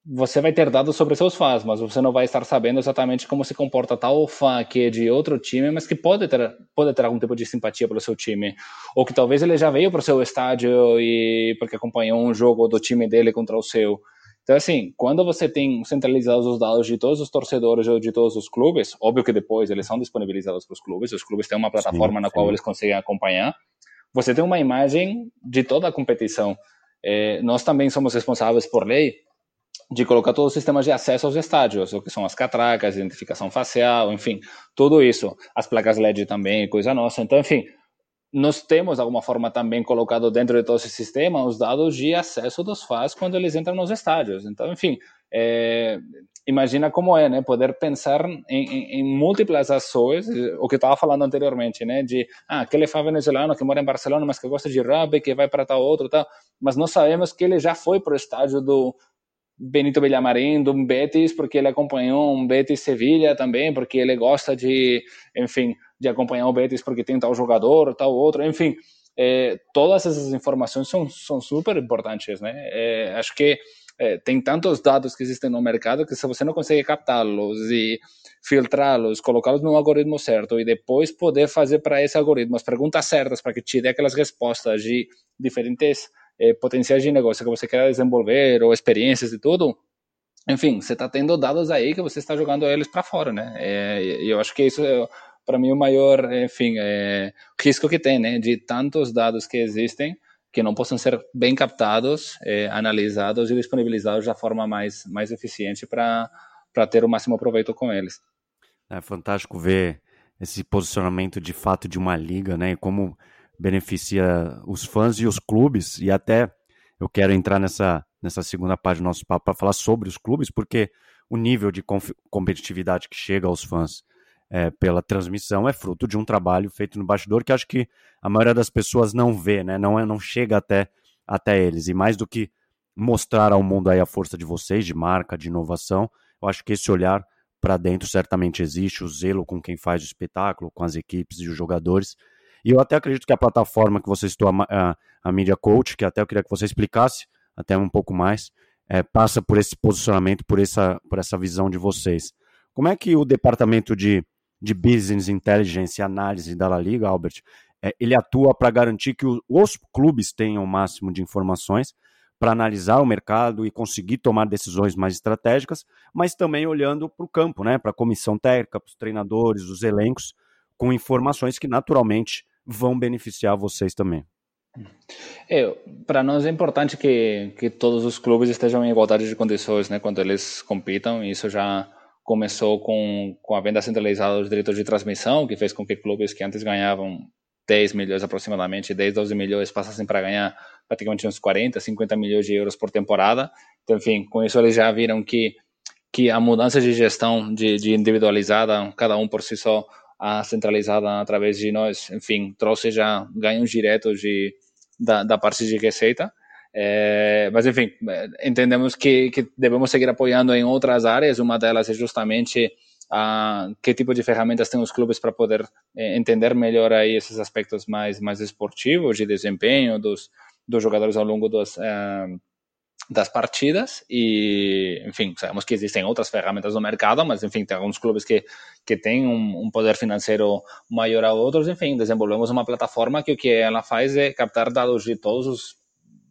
você vai ter dados sobre seus fãs, mas você não vai estar sabendo exatamente como se comporta tal fã que é de outro time, mas que pode ter, pode ter algum tipo de simpatia pelo seu time. Ou que talvez ele já veio para o seu estádio e porque acompanhou um jogo do time dele contra o seu. Então, assim, quando você tem centralizados os dados de todos os torcedores ou de todos os clubes, óbvio que depois eles são disponibilizados para os clubes, os clubes têm uma plataforma sim, na sim. qual eles conseguem acompanhar, você tem uma imagem de toda a competição. É, nós também somos responsáveis por lei de colocar todos os sistemas de acesso aos estádios, o que são as catracas, identificação facial, enfim, tudo isso. As placas LED também, coisa nossa. Então, enfim, nós temos, de alguma forma, também colocado dentro de todo esse sistema os dados de acesso dos fãs quando eles entram nos estádios. Então, enfim, é, imagina como é, né? Poder pensar em, em, em múltiplas ações, o que estava falando anteriormente, né? De, ah, aquele fã venezuelano que mora em Barcelona, mas que gosta de rugby, que vai para tal outro, tal. Mas nós sabemos que ele já foi para o estádio do Benito Villamarín, do Betis, porque ele acompanhou um Betis Sevilha também, porque ele gosta de, enfim, de acompanhar o Betis porque tem tal jogador, tal outro, enfim, é, todas essas informações são, são super importantes, né? É, acho que é, tem tantos dados que existem no mercado que se você não consegue captá-los e filtrá-los, colocá-los no algoritmo certo e depois poder fazer para esse algoritmo as perguntas certas para que te dê aquelas respostas de diferentes eh, potenciais de negócio que você quer desenvolver ou experiências e tudo, enfim, você está tendo dados aí que você está jogando eles para fora, né? É, eu acho que isso é, para mim, o maior, enfim, é, risco que tem, né? De tantos dados que existem que não possam ser bem captados, é, analisados e disponibilizados da forma mais, mais eficiente para ter o máximo proveito com eles. É fantástico ver esse posicionamento de fato de uma liga, né? E como beneficia os fãs e os clubes, e até eu quero entrar nessa, nessa segunda parte do nosso papo para falar sobre os clubes, porque o nível de competitividade que chega aos fãs é, pela transmissão é fruto de um trabalho feito no bastidor que acho que a maioria das pessoas não vê, né? não, é, não chega até, até eles. E mais do que mostrar ao mundo aí a força de vocês, de marca, de inovação, eu acho que esse olhar para dentro certamente existe, o zelo com quem faz o espetáculo, com as equipes e os jogadores, e eu até acredito que a plataforma que você citou, a, a, Media Coach, que até eu queria que você explicasse até um pouco mais, é, passa por esse posicionamento, por essa, por essa visão de vocês. Como é que o departamento de, de Business Intelligence e Análise da La Liga, Albert, é, ele atua para garantir que o, os clubes tenham o máximo de informações para analisar o mercado e conseguir tomar decisões mais estratégicas, mas também olhando para o campo, né, para a comissão técnica, para os treinadores, os elencos, com informações que naturalmente vão beneficiar vocês também. É, para nós é importante que, que todos os clubes estejam em igualdade de condições né, quando eles compitam. Isso já começou com, com a venda centralizada dos direitos de transmissão, que fez com que clubes que antes ganhavam 10 milhões aproximadamente, 10, 12 milhões, passassem para ganhar praticamente uns 40, 50 milhões de euros por temporada. Então, enfim, com isso eles já viram que, que a mudança de gestão de, de individualizada, cada um por si só, centralizada através de nós, enfim, trouxe já ganhos diretos de, da, da parte de receita. É, mas, enfim, entendemos que, que devemos seguir apoiando em outras áreas. Uma delas é justamente a, que tipo de ferramentas têm os clubes para poder é, entender melhor aí esses aspectos mais, mais esportivos, de desempenho dos, dos jogadores ao longo dos, é, das partidas e, enfim, sabemos que existem outras ferramentas no mercado, mas, enfim, tem alguns clubes que, que têm um, um poder financeiro maior a outros, enfim, desenvolvemos uma plataforma que o que ela faz é captar dados de todos os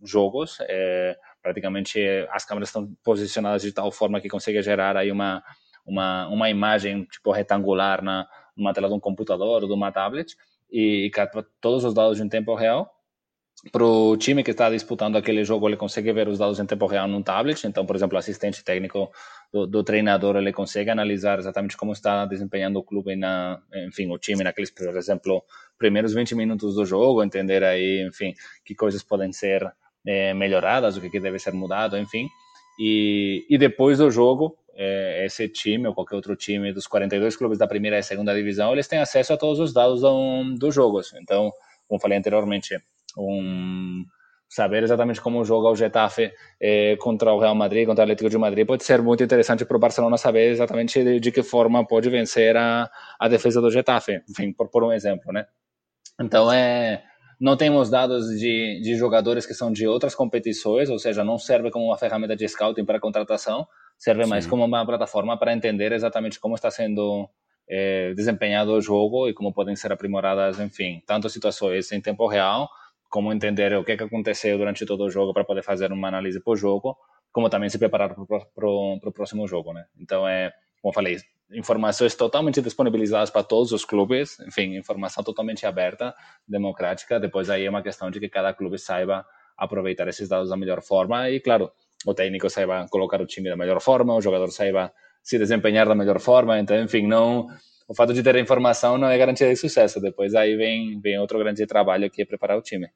jogos, é, praticamente as câmeras estão posicionadas de tal forma que consegue gerar aí uma, uma, uma imagem, tipo, retangular na, numa tela de um computador ou de uma tablet e, e capta todos os dados em tempo real para o time que está disputando aquele jogo, ele consegue ver os dados em tempo real num tablet. Então, por exemplo, o assistente técnico do, do, treinador, ele consegue analisar exatamente como está desempenhando o clube, na, enfim, o time naqueles, por exemplo, primeiros 20 minutos do jogo, entender aí, enfim, que coisas podem ser é, melhoradas, o que, que deve ser mudado, enfim. E, e depois do jogo, é, esse time ou qualquer outro time dos 42 clubes da primeira e segunda divisão, eles têm acesso a todos os dados do, dos jogos. Então, como falei anteriormente, um, saber exatamente como joga o Getafe eh, contra o Real Madrid, contra o Atlético de Madrid, pode ser muito interessante para o Barcelona saber exatamente de, de, que forma pode vencer a, a defesa do Getafe, enfim, por, por um exemplo, né? Então, é, não temos dados de, de jogadores que são de outras competições, ou seja, não serve como uma ferramenta de scouting para contratação, serve Sim. mais como uma plataforma para entender exatamente como está sendo é, desempenhado o jogo e como podem ser aprimoradas, enfim, tanto situações em tempo real, como entender o que, que aconteceu durante todo o jogo para poder fazer uma análise por jogo, como também se preparar para o próximo jogo, né? Então, é, como eu falei, informações totalmente disponibilizadas para todos os clubes, enfim, informação totalmente aberta, democrática. Depois aí é uma questão de que cada clube saiba aproveitar esses dados da melhor forma e, claro, o técnico saiba colocar o time da melhor forma, o jogador saiba se desempenhar da melhor forma. Então, enfim, não o fato de ter a informação não é garantia de sucesso. Depois aí vem, vem outro grande trabalho que é preparar o time.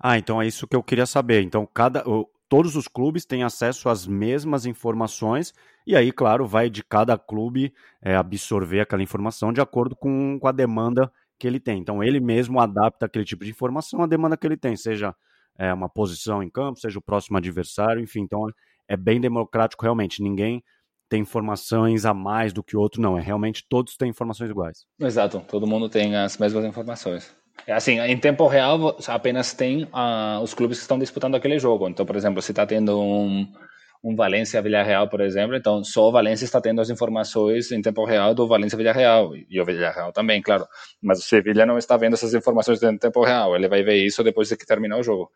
Ah, então é isso que eu queria saber. Então, cada, todos os clubes têm acesso às mesmas informações, e aí, claro, vai de cada clube é, absorver aquela informação de acordo com, com a demanda que ele tem. Então, ele mesmo adapta aquele tipo de informação à demanda que ele tem, seja é, uma posição em campo, seja o próximo adversário, enfim. Então, é bem democrático realmente. Ninguém tem informações a mais do que o outro, não. É realmente todos têm informações iguais. Exato, todo mundo tem as mesmas informações. É assim, em tempo real, apenas tem uh, os clubes que estão disputando aquele jogo. Então, por exemplo, se está tendo um, um Valência Villarreal, por exemplo, então só o Valência está tendo as informações em tempo real do Valência Villarreal e o Villarreal também, claro. Mas o Sevilla não está vendo essas informações em tempo real. Ele vai ver isso depois de que terminar o jogo.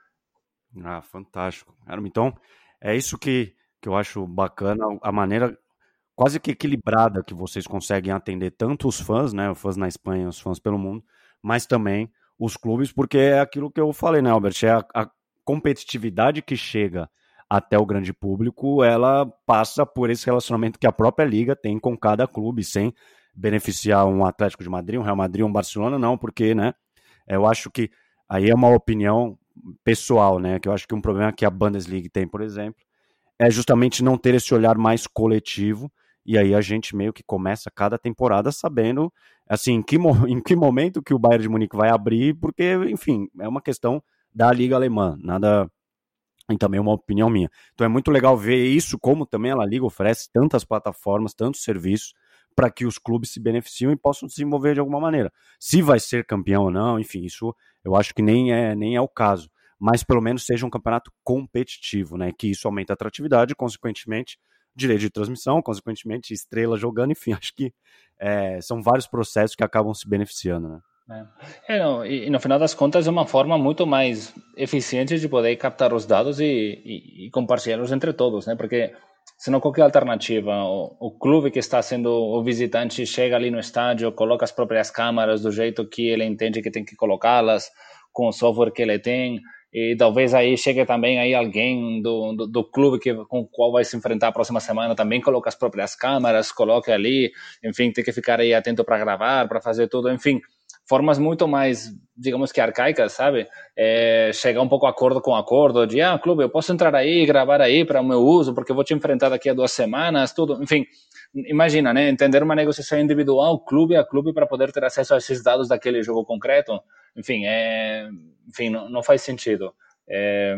Ah, fantástico. Então, é isso que, que eu acho bacana, a maneira quase que equilibrada que vocês conseguem atender tanto os fãs, né, os fãs na Espanha, os fãs pelo mundo, mas também os clubes, porque é aquilo que eu falei, né, Albert, é a, a competitividade que chega até o grande público, ela passa por esse relacionamento que a própria liga tem com cada clube, sem beneficiar um Atlético de Madrid, um Real Madrid, um Barcelona, não, porque, né, eu acho que aí é uma opinião pessoal, né, que eu acho que um problema que a Bundesliga tem, por exemplo, é justamente não ter esse olhar mais coletivo e aí a gente meio que começa cada temporada sabendo, assim, em que, em que momento que o Bayern de Munique vai abrir, porque, enfim, é uma questão da Liga Alemã, nada e também uma opinião minha. Então é muito legal ver isso, como também a La Liga oferece tantas plataformas, tantos serviços, para que os clubes se beneficiem e possam desenvolver de alguma maneira. Se vai ser campeão ou não, enfim, isso eu acho que nem é, nem é o caso. Mas pelo menos seja um campeonato competitivo, né? Que isso aumenta a atratividade, consequentemente, direito de transmissão, consequentemente, estrela jogando, enfim, acho que é, são vários processos que acabam se beneficiando, né? É, não, e, e, no final das contas é uma forma muito mais eficiente de poder captar os dados e, e, e compartilhá-los entre todos, né? Porque senão qualquer alternativa, o, o, clube que está sendo o visitante chega ali no estádio, coloca as próprias câmaras do jeito que ele entende que tem que colocá-las, com o software que ele tem, e talvez aí chegue também aí alguém do, do, do, clube que, com o qual vai se enfrentar a próxima semana também coloque as próprias câmeras, coloque ali, enfim, tem que ficar aí atento para gravar, para fazer tudo, enfim, formas muito mais, digamos que arcaicas, sabe? É, chegar um pouco acordo com acordo, de, ah, clube, eu posso entrar aí, gravar aí para o meu uso, porque eu vou te enfrentar daqui a duas semanas, tudo, enfim, imagina, né, entender uma negociação individual, clube a clube, para poder ter acesso a esses dados daquele jogo concreto, enfim, é, enfim não, não faz sentido. É,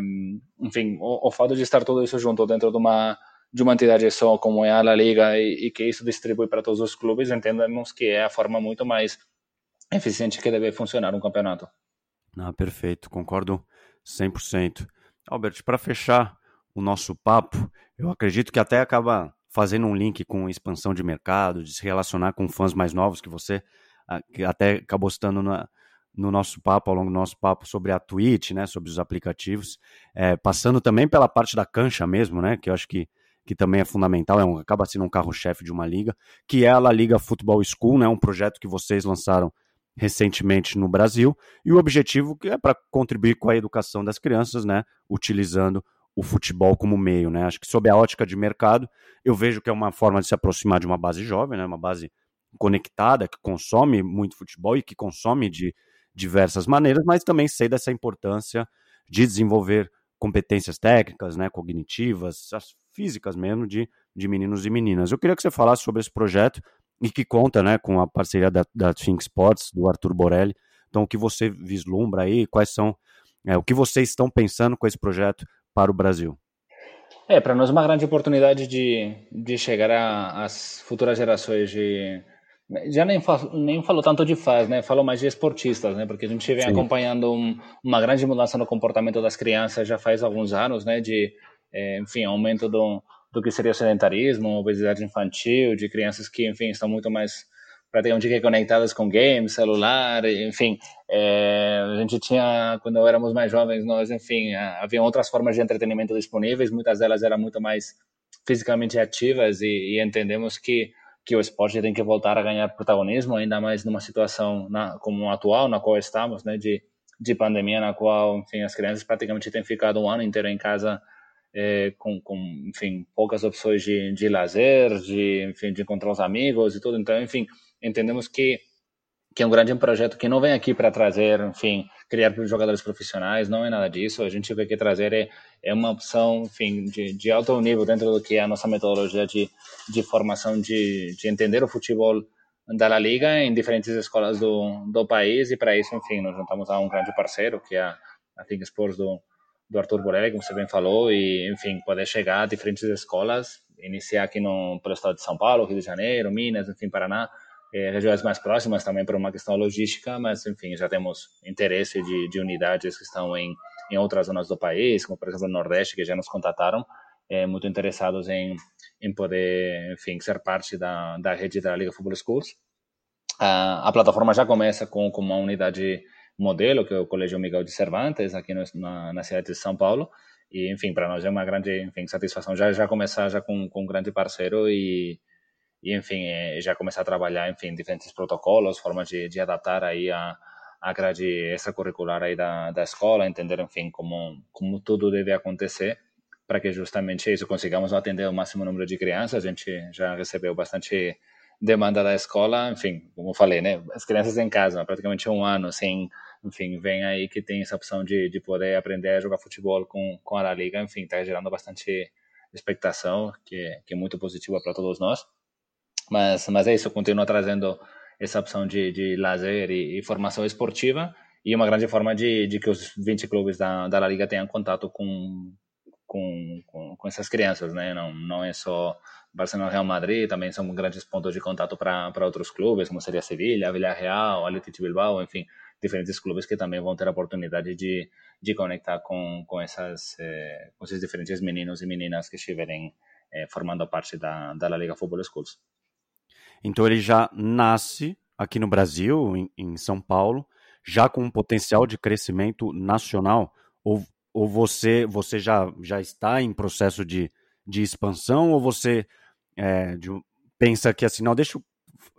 enfim, o, o, fato de estar tudo isso junto dentro de uma de uma entidade só como é a La Liga e, e que isso distribui para todos os clubes, entendemos que é a forma muito mais eficiente que deve funcionar um campeonato. Ah, perfeito, concordo 100%. Albert, para fechar o nosso papo, eu acredito que até acaba fazendo um link com expansão de mercado, de se relacionar com fãs mais novos que você ah, que até acabou citando na, no nosso papo, ao longo do nosso papo sobre a Twitch, né, sobre os aplicativos, é, passando também pela parte da cancha mesmo, né, que eu acho que, que também é fundamental, é um, acaba sendo um carro-chefe de uma liga, que é a La Liga Football School, né, um projeto que vocês lançaram recentemente no Brasil, e o objetivo é para contribuir com a educação das crianças, né, utilizando o futebol como meio, né? Acho que sob a ótica de mercado, eu vejo que é uma forma de se aproximar de uma base jovem, né, uma base conectada, que consome muito futebol e que consome de diversas maneiras, mas também sei dessa importância de desenvolver competências técnicas, né, cognitivas, as físicas mesmo, de, de meninos e meninas. Eu queria que você falasse sobre esse projeto e que conta né, com a parceria da, da Think Sports, do Arthur Borelli. Então, o que você vislumbra aí? Quais são é, o que vocês estão pensando com esse projeto para o Brasil? É, para nós é uma grande oportunidade de, de chegar às futuras gerações de já nem falo, nem falo tanto de fãs, né? Falo mais de esportistas, né? Porque a gente vem Sim. acompanhando um, uma grande mudança no comportamento das crianças já faz alguns anos, né? De, é, enfim, aumento do, do que seria o sedentarismo, obesidade infantil, de crianças que, enfim, estão muito mais praticamente conectadas com games, celular, enfim. É, a gente tinha, quando éramos mais jovens, nós, enfim, havia outras formas de entretenimento disponíveis, muitas delas eram muito mais fisicamente ativas e, e entendemos que que o esporte tem que voltar a ganhar protagonismo, ainda mais numa situação na, como a atual, na qual estamos, né, de, de pandemia, na qual, enfim, as crianças praticamente têm ficado um ano inteiro em casa é, com, com, enfim, poucas opções de, de lazer, de, enfim, de encontrar os amigos e tudo. Então, enfim, entendemos que que é um grande projeto que não vem aqui para trazer, enfim, criar jogadores profissionais, não é nada disso. A gente vem aqui trazer é, é uma opção, enfim, de, de alto nível dentro do que é a nossa metodologia de, de formação, de, de entender o futebol da La Liga em diferentes escolas do, do país e para isso, enfim, nos juntamos a um grande parceiro que é a, a Think Sports do, do Arthur Borelli, como você bem falou, e, enfim, poder chegar a diferentes escolas, iniciar aqui no, pelo estado de São Paulo, Rio de Janeiro, Minas, enfim, Paraná, eh, regiões mais próximas também por uma questão logística, mas, enfim, já temos interesse de, de unidades que estão em, em outras zonas do país, como, por exemplo, o Nordeste, que já nos contataram, é, muito interessados em, em poder, enfim, ser parte da, da rede da Liga Football Schools. A plataforma já começa com, com uma unidade modelo, que é o Colégio Miguel de Cervantes, aqui no, na, na cidade de São Paulo, e, enfim, para nós é uma grande enfim, satisfação já, já começar já com, com um grande parceiro e, e enfim, é, já começar a trabalhar, enfim, diferentes protocolos, formas de, de adaptar aí a, a grade extracurricular aí da, da escola, entender, enfim, como, como tudo deve acontecer para que justamente isso consigamos atender o máximo número de crianças. A gente já recebeu bastante demanda da escola, enfim, como eu falei, né, as crianças em casa, praticamente um ano, sem, enfim, vem aí que tem essa opção de, de poder aprender a jogar futebol com, com a La Liga, enfim, está gerando bastante expectação, que, que é muito positiva para todos nós. Mas, mas é isso, continua trazendo essa opção de, de lazer e, e, formação esportiva e uma grande forma de, de que os 20 clubes da, da La Liga tenham contato com, com, com, com essas crianças, né? Não, não é só Barcelona Real Madrid, também são grandes pontos de contato para outros clubes, como seria Sevilha, Villarreal, Athletic Bilbao, enfim, diferentes clubes que também vão ter a oportunidade de, de conectar com, com, essas, eh, com esses diferentes meninos e meninas que estiverem eh, formando parte da, da La Liga Football Schools. Então ele já nasce aqui no Brasil, em, em São Paulo, já com um potencial de crescimento nacional? Ou, ou você, você já, já está em processo de, de expansão? Ou você é, de, pensa que assim, não, deixa eu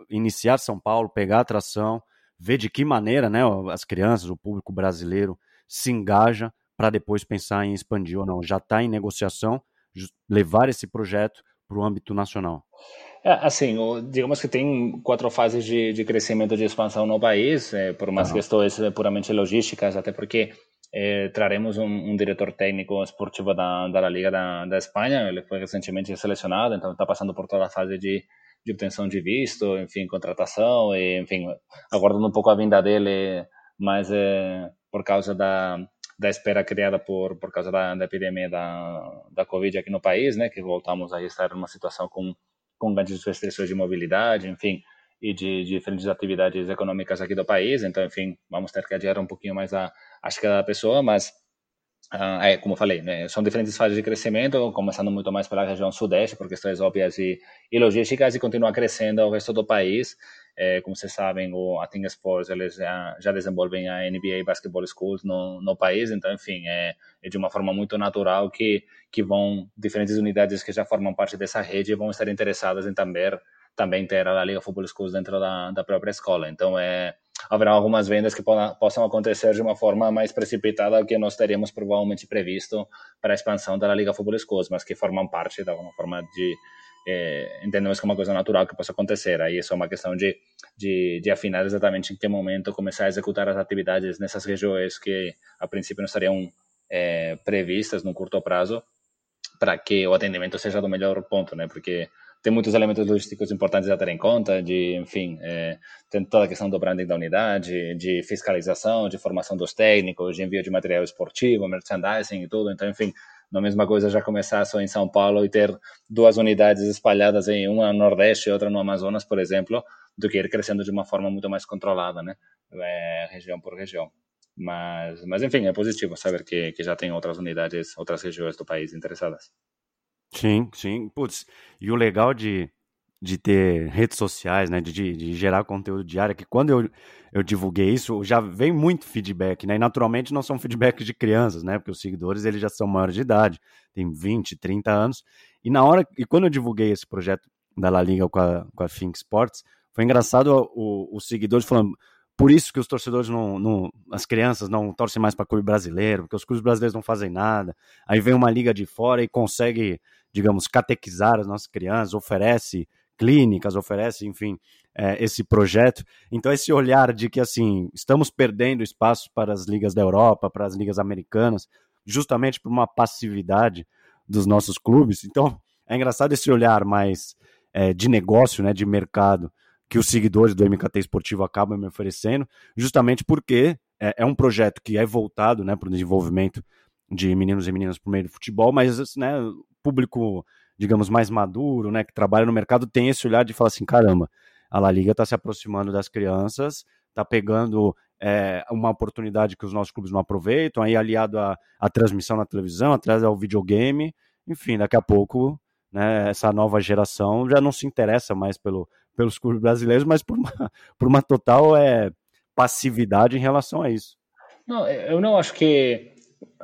iniciar São Paulo, pegar atração, ver de que maneira né, as crianças, o público brasileiro se engaja para depois pensar em expandir ou não? Já está em negociação levar esse projeto para o âmbito nacional? É, assim, o, digamos que tem quatro fases de, de crescimento de expansão no país, é, por umas uhum. questões puramente logísticas, até porque é, traremos um, um, diretor técnico esportivo da, da Liga da, da Espanha, ele foi recentemente selecionado, então está passando por toda a fase de, de obtenção de visto, enfim, contratação, e, enfim, aguardando um pouco a vinda dele, mas é, por causa da, da espera criada por, por causa da, da epidemia da, da Covid aqui no país, né, que voltamos a estar numa situação com com grandes restrições de mobilidade, enfim, e de, de, diferentes atividades econômicas aqui do país. Então, enfim, vamos ter que adiar um pouquinho mais a, a chegada da pessoa, mas, uh, é, como falei, né, são diferentes fases de crescimento, começando muito mais pela região sudeste, por questões óbvias e, e logísticas, e continuar crescendo ao resto do país. É, como vocês sabem, o a Sports eles já, já desenvolvem a NBA Basketball Schools no, no país, então, enfim, é, é, de uma forma muito natural que, que vão, diferentes unidades que já formam parte dessa rede vão estar interessadas em também, também ter a Liga Football Schools dentro da, da própria escola. Então, é, haverá algumas vendas que possam acontecer de uma forma mais precipitada do que nós teríamos provavelmente previsto para a expansão da Liga Football Schools, mas que formam parte da uma forma de é, entendemos que é uma coisa natural que possa acontecer. Aí é só uma questão de, de, de, afinar exatamente em que momento começar a executar as atividades nessas regiões que a princípio não estariam é, previstas no curto prazo para que o atendimento seja do melhor ponto, né? Porque tem muitos elementos logísticos importantes a ter em conta, de, enfim, é, tem toda a questão do branding da unidade, de fiscalização, de formação dos técnicos, de envio de material esportivo, merchandising e tudo. Então, enfim, a mesma coisa já começar só em São Paulo e ter duas unidades espalhadas em uma no Nordeste e outra no Amazonas, por exemplo, do que ir crescendo de uma forma muito mais controlada, né? É, região por região. Mas, mas enfim, é positivo saber que, que já tem outras unidades, outras regiões do país interessadas. Sim, sim. Putz, e o legal de, de ter redes sociais, né, de, de gerar conteúdo diário, que quando eu, eu divulguei isso, já vem muito feedback, né, e naturalmente não são feedbacks de crianças, né, porque os seguidores eles já são maiores de idade, tem 20, 30 anos, e na hora, e quando eu divulguei esse projeto da La Liga com a, com a Think Sports, foi engraçado os seguidores falando, por isso que os torcedores não, não as crianças não torcem mais para clube brasileiro, porque os clubes brasileiros não fazem nada. Aí vem uma liga de fora e consegue, digamos, catequizar as nossas crianças, oferece clínicas, oferece, enfim, é, esse projeto. Então, esse olhar de que, assim, estamos perdendo espaço para as ligas da Europa, para as ligas americanas, justamente por uma passividade dos nossos clubes. Então, é engraçado esse olhar mais é, de negócio, né, de mercado, que os seguidores do MKT Esportivo acabam me oferecendo, justamente porque é, é um projeto que é voltado né, para o desenvolvimento de meninos e meninas por meio do futebol, mas né, público, digamos, mais maduro, né, que trabalha no mercado, tem esse olhar de falar assim, caramba, a La Liga está se aproximando das crianças, está pegando é, uma oportunidade que os nossos clubes não aproveitam, aí aliado à, à transmissão na televisão, atrás ao videogame, enfim, daqui a pouco né, essa nova geração já não se interessa mais pelo, pelos clubes brasileiros, mas por uma, por uma total é, passividade em relação a isso. Não, eu não acho que,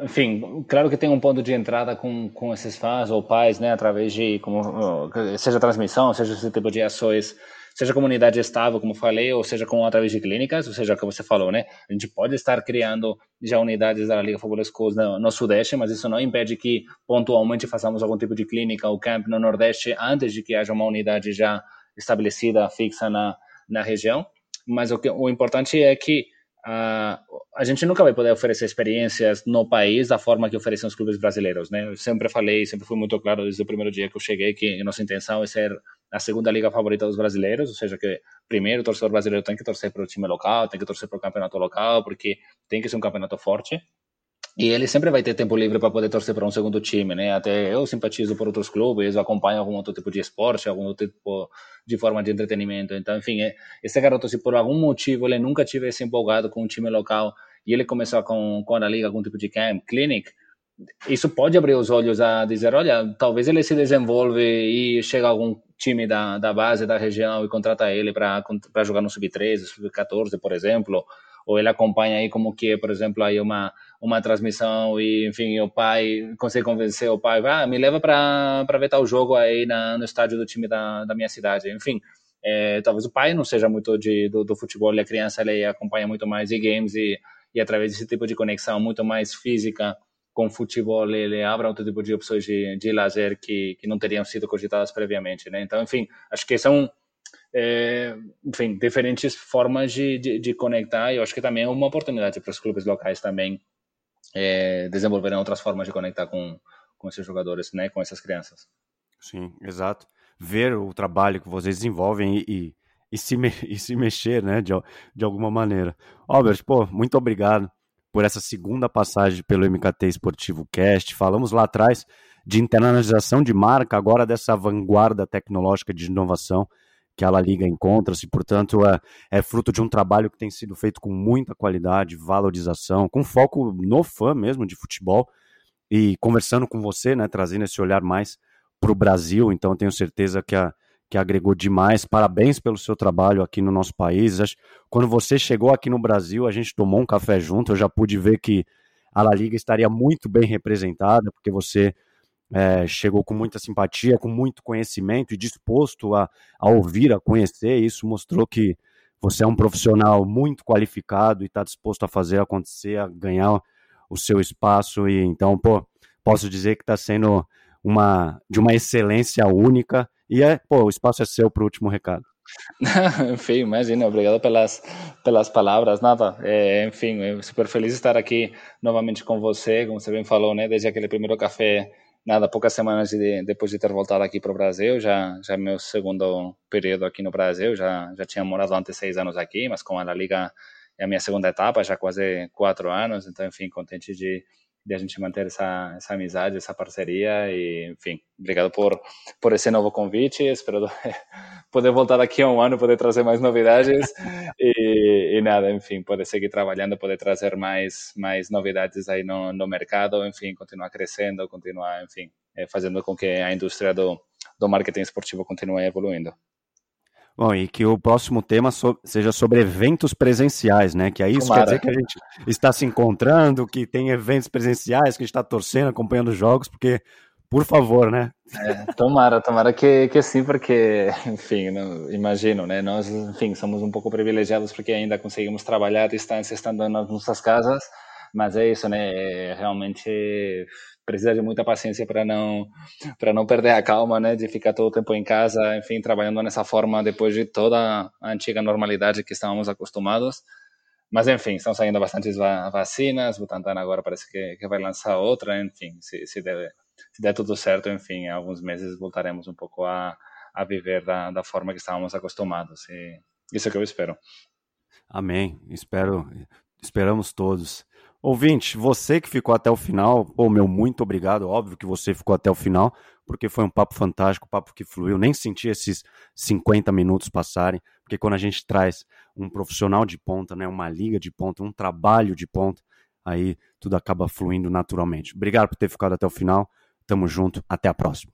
enfim, claro que tem um ponto de entrada com, com esses fãs ou pais, né, através de, como, seja transmissão, seja esse tipo de ações, seja comunidade estável, como falei, ou seja com através de clínicas, ou seja, como você falou, né, a gente pode estar criando já unidades da Liga Futebol no, no Sudeste, mas isso não impede que pontualmente façamos algum tipo de clínica ou camp no Nordeste antes de que haja uma unidade já estabelecida, fixa na, na região. Mas o, que, o importante é que uh, a gente nunca vai poder oferecer experiências no país da forma que oferecem os clubes brasileiros, né? Eu sempre falei, sempre fui muito claro desde o primeiro dia que eu cheguei que a nossa intenção é ser a segunda liga favorita dos brasileiros, ou seja, que primeiro o torcedor brasileiro tem que torcer para o time local, tem que torcer para o campeonato local, porque tem que ser um campeonato forte. E ele sempre vai ter tempo livre para poder torcer para um segundo time, né? Até eu simpatizo por outros clubes, acompanho algum outro tipo de esporte, algum outro tipo de forma de entretenimento. Então, enfim, é, esse garoto, se por algum motivo ele nunca tivesse empolgado com um time local e ele começou com, com a liga, algum tipo de camp, clinic, isso pode abrir os olhos a dizer, olha, talvez ele se desenvolve e chega algum time da, da base da região e contrata ele para jogar no sub-13, sub-14, por exemplo, ou ele acompanha aí como que é, por exemplo, aí uma uma transmissão e, enfim, o pai consegue convencer o pai, ah, me leva para ver tal jogo aí na, no estádio do time da, da minha cidade. Enfim, é, talvez o pai não seja muito de, do, do futebol e a criança ele acompanha muito mais e-games e, e através desse tipo de conexão muito mais física com o futebol ele abre outro tipo de opções de, de lazer que, que não teriam sido cogitadas previamente, né? Então, enfim, acho que são é, enfim, diferentes formas de, de, de conectar e eu acho que também é uma oportunidade para os clubes locais também é, desenvolverem outras formas de conectar com, com esses jogadores, né, com essas crianças. Sim, exato. Ver o trabalho que vocês desenvolvem e, e, e se, me, e se mexer, né, de, de alguma maneira. Albert, pô, muito obrigado por essa segunda passagem pelo MKT Esportivo Cast. Falamos lá atrás de internalização de marca, agora dessa vanguarda tecnológica de inovação que a La Liga encontra-se, portanto, é, é fruto de um trabalho que tem sido feito com muita qualidade, valorização, com foco no fã mesmo de futebol, e conversando com você, né, trazendo esse olhar mais para o Brasil, então tenho certeza que, a, que agregou demais. Parabéns pelo seu trabalho aqui no nosso país. Quando você chegou aqui no Brasil, a gente tomou um café junto, eu já pude ver que a La Liga estaria muito bem representada, porque você é, chegou com muita simpatia, com muito conhecimento e disposto a, a ouvir, a conhecer. Isso mostrou que você é um profissional muito qualificado e está disposto a fazer acontecer, a ganhar o seu espaço. E então, pô, posso dizer que está sendo uma de uma excelência única. E é, pô, o espaço é seu para o último recado. enfim, imagina, obrigado pelas, pelas palavras, nada, é, enfim, super feliz de estar aqui novamente com você, como você bem falou, né, desde aquele primeiro café nada, poucas semanas de, depois de ter voltado aqui para o Brasil, já já meu segundo período aqui no Brasil, já já tinha morado antes seis anos aqui, mas com a Liga é a minha segunda etapa, já quase quatro anos, então enfim, contente de de a gente manter essa, essa amizade, essa parceria e, enfim, obrigado por, por esse novo convite, espero poder voltar daqui a um ano, poder trazer mais novidades e, e, nada, enfim, poder seguir trabalhando, poder trazer mais, mais novidades aí no, no mercado, enfim, continuar crescendo, continuar, enfim, eh, fazendo com que a indústria do, do marketing esportivo continue evoluindo. Bom, e que o próximo tema so seja sobre eventos presenciais, né? Que aí isso Tomara. quer dizer que a gente está se encontrando, que tem eventos presenciais, que a gente está torcendo, acompanhando jogos, porque, Por favor, né? É, tomara, tomara que, que sim, porque, enfim, não, imagino, né? Nós, enfim, somos um pouco privilegiados porque ainda conseguimos trabalhar à distância estando nas nossas casas, mas é isso, né? É, realmente precisa de muita paciência para não para não perder a calma, né? De ficar todo o tempo em casa, enfim, trabalhando nessa forma depois de toda a antiga normalidade que estávamos acostumados. Mas, enfim, estão saindo bastantes vacinas, o Butantan agora parece que, que vai lançar outra, enfim, se, se, der, se der tudo certo, enfim, em alguns meses voltaremos um pouco a, a viver da, da forma que estávamos acostumados. E isso é que eu espero. Amém. Espero, esperamos todos. Ouvinte, você que ficou até o final, pô, meu muito obrigado. Óbvio que você ficou até o final, porque foi um papo fantástico, um papo que fluiu. Nem senti esses 50 minutos passarem, porque quando a gente traz um profissional de ponta, né, uma liga de ponta, um trabalho de ponta, aí tudo acaba fluindo naturalmente. Obrigado por ter ficado até o final. Tamo junto, até a próxima.